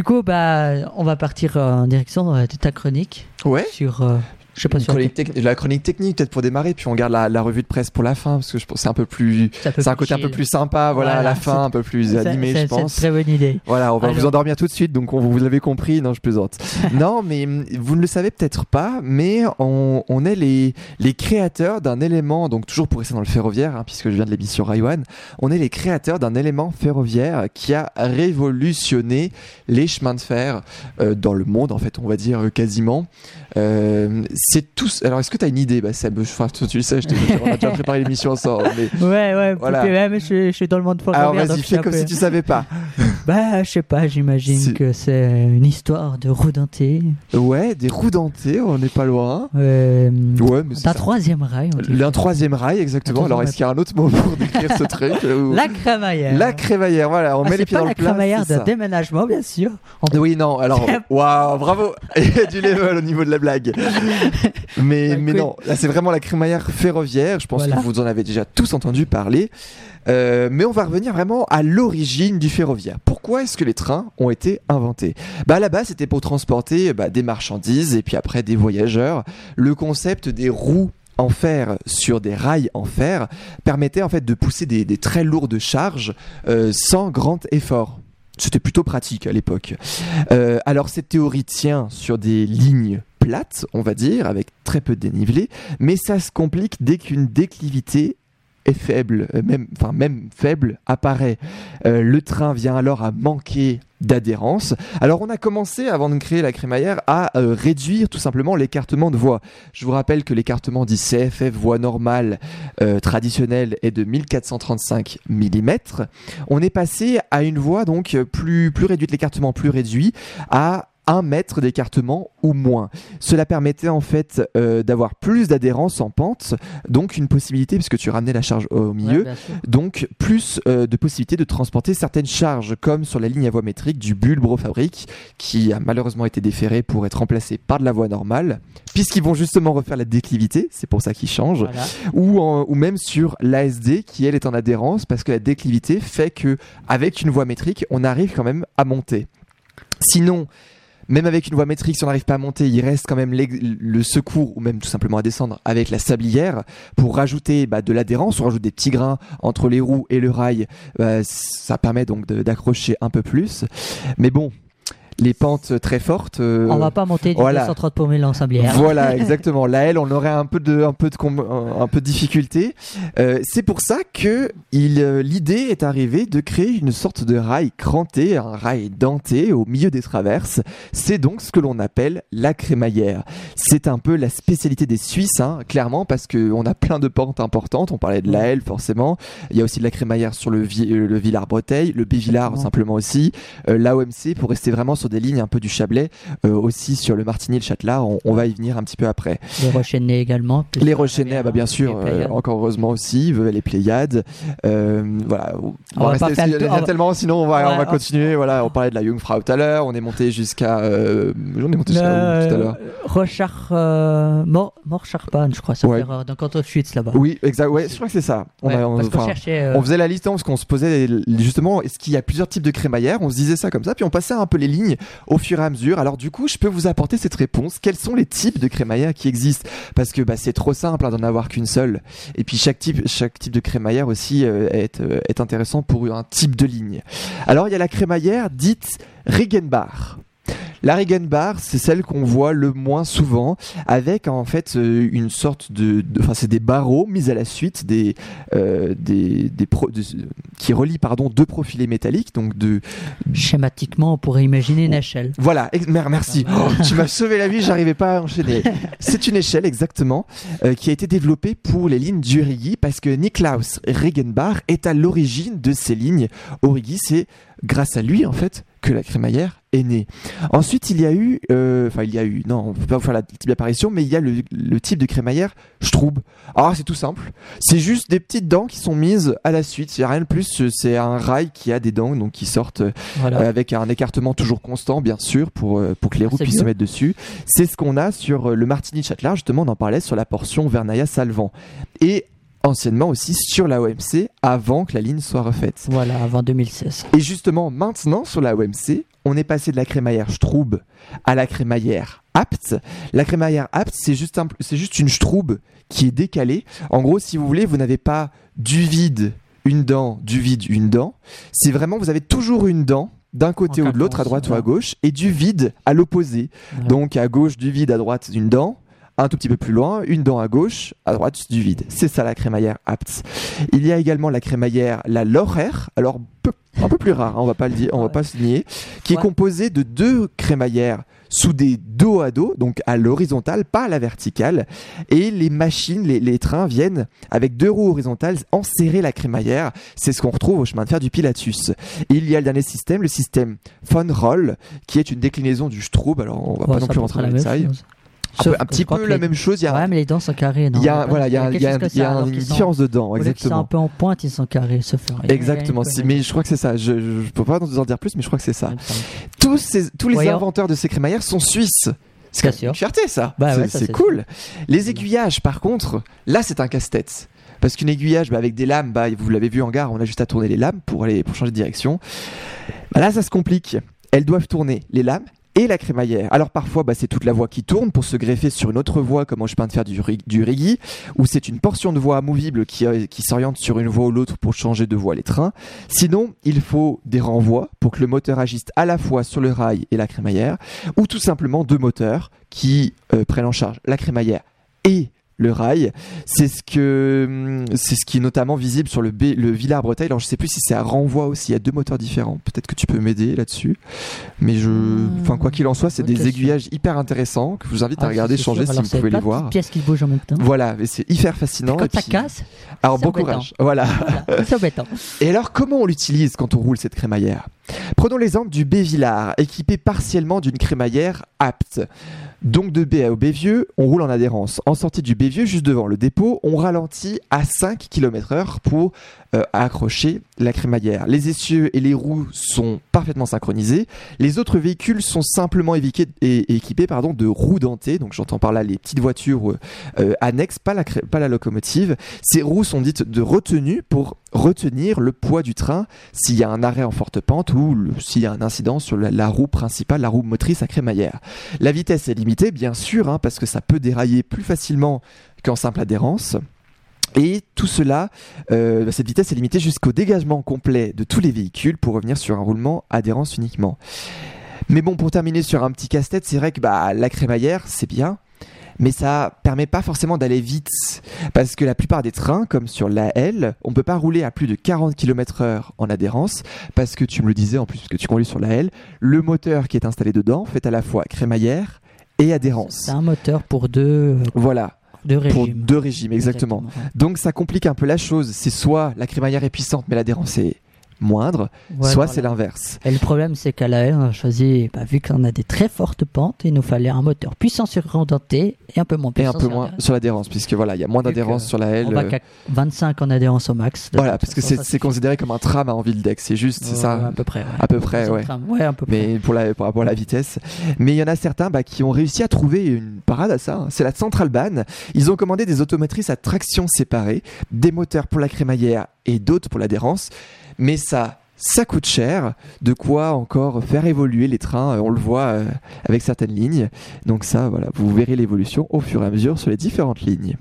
Du coup, bah, on va partir en direction euh, de ta chronique Ouais. sur. Je sais pas chronique tec- la chronique technique peut-être pour démarrer, puis on garde la, la revue de presse pour la fin parce que je pense c'est un peu plus, c'est un côté un peu plus sympa, voilà, à la fin, c'est- un peu plus C'est- animé, c'est- je c'est pense. une très bonne idée. Voilà, on va vous endormir tout de suite, donc on, vous l'avez compris, non, je plaisante. non, mais hum, vous ne le savez peut-être pas, mais on, on est les, les créateurs d'un élément, donc toujours pour rester dans le ferroviaire, hein, puisque je viens de l'émission Raiwan, on est les créateurs d'un élément ferroviaire qui a révolutionné les chemins de fer euh, dans le monde, en fait, on va dire euh, quasiment. Euh, c'est tous. Alors, est-ce que tu as une idée? Bah, Seb, enfin, toi, tu le sais, je t'ai- on a déjà préparé l'émission ensemble. Mais... Ouais, ouais, Voilà. poupée, même, je, je suis dans le monde Alors, ferroviaire. donc vas-y, fais comme peu- si tu savais pas. Bah, je sais pas, j'imagine que c'est une histoire de roue dentée. Ouais, des roues dentées, on n'est pas loin. Euh, Ouais, mais c'est d'un troisième rail. Un troisième rail, exactement. Alors, est-ce qu'il y a un autre mot pour décrire ce truc ou- La crémaillère. La crémaillère, voilà, on Ah, met les pieds dans la le plat. crémaillère c'est de ça. déménagement, bien sûr. On- Oui, non, alors, waouh, bravo Il y a du level au niveau de la blague. Mais, Bah, mais non, là, c'est vraiment la crémaillère ferroviaire. Je pense Voilà. que vous en avez déjà tous entendu parler. Euh, mais on va revenir vraiment à l'origine du ferroviaire. Pourquoi est-ce que les trains ont été inventés? Bah, À la base, c'était pour transporter bah, des marchandises et puis après des voyageurs. Le concept des roues en fer sur des rails en fer permettait en fait de pousser des, très lourdes charges euh, sans grand effort. C'était plutôt pratique à l'époque. Euh, alors cette théorie tient sur des lignes plates, on va dire, avec très peu de dénivelé, mais ça se complique dès qu'une déclivité est faible, euh, enfin même faible, apparaît. Euh, le train vient alors à manquer d'adhérence. Alors on a commencé, avant de créer la crémaillère, à euh, réduire tout simplement l'écartement de voie. Je vous rappelle que l'écartement dit CFF voie normale euh, traditionnelle est de 1435 mm. On est passé à une voie donc plus, plus réduite, l'écartement plus réduit, à 1 mètre d'écartement ou moins. Cela permettait en fait euh, d'avoir plus d'adhérence en pente, donc une possibilité, puisque tu ramenais la charge au milieu, Ouais, donc plus euh, de possibilités de transporter certaines charges, comme sur la ligne à voie métrique du Bulbro Fabrique, qui a malheureusement été déféré pour être remplacé par de la voie normale, puisqu'ils vont justement refaire la déclivité, c'est pour ça qu'ils changent, Voilà. ou, en- ou même sur l'ASD, qui elle est en adhérence, parce que la déclivité fait que avec une voie métrique, on arrive quand même à monter. Sinon, même avec une voie métrique, si on n'arrive pas à monter, il reste quand même le secours ou même tout simplement à descendre avec la sablière pour rajouter bah, de l'adhérence. On rajoute des petits grains entre les roues et le rail. Bah, ça permet donc d'accrocher un peu plus. Mais bon, les pentes très fortes. euh, On va pas monter du voilà. 230 pour 1000 en sablière. voilà, exactement. Là, elle, on aurait un peu de, un peu de, un peu de difficulté. Euh, c'est pour ça que euh, l'idée est arrivée de créer une sorte de rail cranté, un rail denté au milieu des traverses. C'est donc ce que l'on appelle la crémaillère. C'est un peu la spécialité des Suisses, hein, clairement, parce que on a plein de pentes importantes. On parlait de la L, forcément. Il y a aussi de la crémaillère sur le, Vi- le Villars-Breteuil, le Bévillard, simplement aussi. Euh, L'AOMC, pour rester vraiment sur des lignes un peu du Chablais, euh, aussi sur le Martigny et le Châtelard, on, on va y venir un petit peu après. Les Rochennais également. Les Rochennais, ah bah bien sûr, euh, encore heureusement aussi, les Pléiades. Euh, voilà, on, On va pas faire le tour, tellement, sinon on va, Ouais, on va on- continuer. Voilà, on parlait de la Jungfrau tout à l'heure, on est monté jusqu'à. On est monté jusqu'à où, tout à l'heure Rochard, euh, Mor Morcharpan, je crois, ça Ouais. fait canton de Schwytz là-bas. Oui, exact, ouais, je crois que c'est ça. On, Ouais, a- on- parce qu'on enfin, cherchait. euh, On faisait la liste hein, parce qu'on se posait les- justement est-ce qu'il y a plusieurs types de crémaillère On se disait ça comme ça, puis on passait un peu les lignes au fur et à mesure. Alors du coup, je peux vous apporter cette réponse. Quels sont les types de crémaillère qui existent? Parce que bah, c'est trop simple hein, d'en avoir qu'une seule. Et puis chaque type, de crémaillère aussi euh, est, euh, est intéressant pour un type de ligne. Alors il y a la crémaillère dite Regenbach. La Regenbar, c'est celle qu'on voit le moins souvent, avec en fait euh, une sorte de, de- enfin c'est des barreaux mis à la suite des, euh, des, des pro- de- qui relient pardon deux profilés métalliques, donc de Schématiquement, on pourrait imaginer une échelle. voilà, ex- mer- merci. Oh, tu m'as sauvé la vie, j'arrivais pas à enchaîner. C'est une échelle exactement euh, qui a été développée pour les lignes d'Urigi parce que Niklaus Regenbach est à l'origine de ces lignes. Origi, c'est grâce à lui en fait que la crémaillère est. Ensuite, il y a eu, euh, enfin il y a eu, non, on peut pas vous faire la type d'apparition, mais il y a le, le type de crémaillère Straub. Alors c'est tout simple, c'est juste des petites dents qui sont mises à la suite. Il y a rien de plus, c'est un rail qui a des dents donc qui sortent Voilà. euh, avec un écartement toujours constant, bien sûr, pour, euh, pour que les roues puissent se mettre dessus. C'est ce qu'on a sur le Martigny-Châtelard, justement, on en parlait sur la portion Vernaya-Salvan. Et anciennement aussi sur la OMC avant que la ligne soit refaite. Voilà, avant 2016. Et justement, maintenant sur la OMC, on est passé de la crémaillère Stroub à la crémaillère Apt. La crémaillère Apt, c'est juste, un- c'est juste une Stroub qui est décalée. En gros, si vous voulez, vous n'avez pas du vide, une dent, du vide, une dent. C'est vraiment, vous avez toujours une dent d'un côté En ou de l'autre, à droite ou à gauche, et du vide à l'opposé. Donc à gauche du vide, à droite une dent. Un tout petit peu plus loin, une dent à gauche, à droite du vide. C'est ça la crémaillère Apt. Il y a également la crémaillère, la Lorer, alors peu- un peu plus rare, hein, on va pas le dire, on va pas se nier, qui est composée de deux crémaillères soudées dos à dos, donc à l'horizontale, pas à la verticale. Et les machines, les, les trains viennent avec deux roues horizontales enserrer la crémaillère. C'est ce qu'on retrouve au chemin de fer du Pilatus. Et il y a le dernier système, le système Von Roll, qui est une déclinaison du Stroub. Alors on va Ouais, pas non plus rentrer dans les détails. Sauf peu- un petit peu la les- même chose. Il y a, Ouais, mais les dents sont carrées. Non, il y a, voilà, il y a, y y une sont- différence qu'ils soient exactement. un peu en pointe, ils sont carrés, sauf Exactement, c'est- mais je crois que c'est ça. Je, je peux pas vous en dire plus, mais je crois que c'est ça. Tous, ces, tous les Voyons. inventeurs de ces crémaillères sont suisses. C'est une fierté, ça. Bah c'est ouais, c'est c'est cool. Les aiguillages, par contre, là, c'est un casse-tête. Parce qu'une aiguillage bah, avec des lames, bah, vous l'avez vu en gare, on a juste à tourner les lames pour aller pour changer de direction. Bah, là, ça se complique. Elles doivent tourner les lames et la crémaillère. Alors parfois, bah, c'est toute la voie qui tourne pour se greffer sur une autre voie, comme je peins de faire du, du ou c'est une portion de voie amovible qui, euh, qui s'oriente sur une voie ou l'autre pour changer de voie les trains. Sinon, il faut des renvois pour que le moteur agisse à la fois sur le rail et la crémaillère, ou tout simplement deux moteurs qui euh, prennent en charge la crémaillère et le rail. C'est ce que hum, c'est ce qui est notamment visible sur le, B, le Villard Bretagne. Alors je sais plus si c'est à renvoi aussi. Il y a deux moteurs différents. Peut-être que tu peux m'aider là-dessus. Mais je, enfin quoi qu'il en soit, c'est des aiguillages hyper intéressants que je vous invite à Ah, regarder, changer si vous pouvez les voir. pièces qui bougent en même temps. Voilà, et c'est hyper fascinant. Quand et ça casse, alors bon courage. Voilà. voilà, c'est embêtant. Et alors, comment on l'utilise quand on roule cette crémaillère? Prenons l'exemple du B-Villard, équipé partiellement d'une crémaillère apte. Donc de B au Bévieux, on roule en adhérence. En sortie du Bévieux, juste devant le dépôt, on ralentit à 5 km/h pour euh, accrocher la crémaillère. Les essieux et les roues sont parfaitement synchronisés. Les autres véhicules sont simplement équipés de roues dentées. Donc j'entends par là les petites voitures euh, annexes, pas la, locomotive. Ces roues sont dites de retenue pour retenir le poids du train s'il y a un arrêt en forte pente ou s'il y a un incident sur la, la roue principale, la roue motrice à crémaillère. La vitesse est limitée, bien sûr, hein, parce que ça peut dérailler plus facilement qu'en simple adhérence. Et tout cela, euh, cette vitesse est limitée jusqu'au dégagement complet de tous les véhicules pour revenir sur un roulement adhérence uniquement. Mais bon, pour terminer sur un petit casse-tête, c'est vrai que bah, la crémaillère, c'est bien, mais ça permet pas forcément d'aller vite. Parce que la plupart des trains, comme sur la L, on peut pas rouler à plus de 40 km/h en adhérence, parce que tu me le disais en plus, parce que tu conduis sur la L, le moteur qui est installé dedans fait à la fois crémaillère et adhérence. C'est un moteur pour deux, euh, Voilà, deux pour deux régimes, exactement. Donc ça complique un peu la chose. C'est soit la crémaillère est puissante, mais l'adhérence est moindre, Ouais, soit voilà. c'est l'inverse. Et le problème, c'est qu'à la L, on a choisi, bah, vu qu'on a des très fortes pentes, il nous fallait un moteur puissant sur rendenté et un peu moins Et un puissant peu sur moins sur l'adhérence, puisque voilà, il y a moins d'adhérence sur la L. On va euh, qu'à 25 en adhérence au max. Voilà, parce que c'est considéré comme un tram à envie deck, c'est juste, c'est ça. À peu près, ouais. À peu près, ouais. Ouais, à peu près. mais pour, la, pour rapport à la vitesse. Mais il y en a certains bah, qui ont réussi à trouver une parade à ça. hein. C'est la Centralbahn. Ils ont commandé des automotrices à traction séparée, des moteurs pour la crémaillère et d'autres pour l'adhérence. Mais ça, ça coûte cher. De quoi encore faire évoluer les trains. euh, On le voit euh, avec certaines lignes. Donc ça, voilà, vous verrez l'évolution au fur et à mesure sur les différentes lignes.